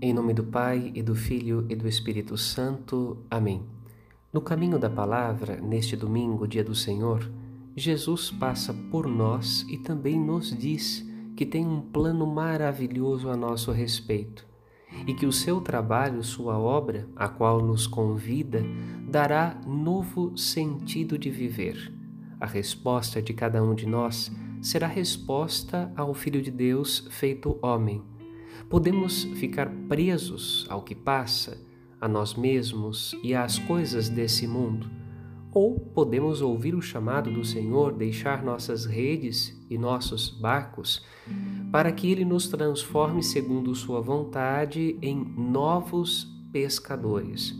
Em nome do Pai e do Filho e do Espírito Santo. Amém. No caminho da palavra, neste domingo, dia do Senhor, Jesus passa por nós e também nos diz que tem um plano maravilhoso a nosso respeito e que o seu trabalho, sua obra, a qual nos convida, dará novo sentido de viver. A resposta de cada um de nós será resposta ao Filho de Deus feito homem Podemos ficar presos ao que passa, a nós mesmos e às coisas desse mundo, ou podemos ouvir o chamado do Senhor, deixar nossas redes e nossos barcos, para que Ele nos transforme segundo Sua vontade em novos pescadores.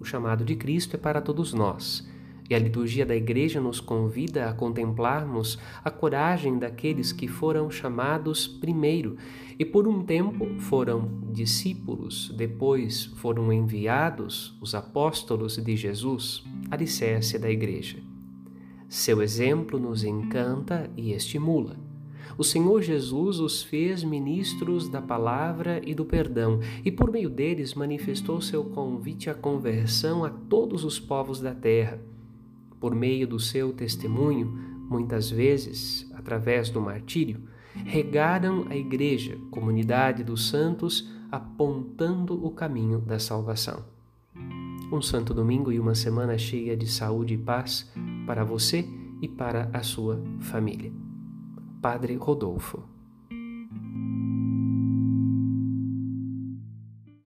O chamado de Cristo é para todos nós e a liturgia da Igreja nos convida a contemplarmos a coragem daqueles que foram chamados primeiro e por um tempo foram discípulos, depois foram enviados os apóstolos de Jesus, alicerce da Igreja. Seu exemplo nos encanta e estimula. O Senhor Jesus os fez ministros da palavra e do perdão, e por meio deles manifestou seu convite à conversão a todos os povos da terra por meio do seu testemunho, muitas vezes através do martírio, regaram a Igreja, comunidade dos santos, apontando o caminho da salvação. Um santo domingo e uma semana cheia de saúde e paz para você e para a sua família. Padre Rodolfo.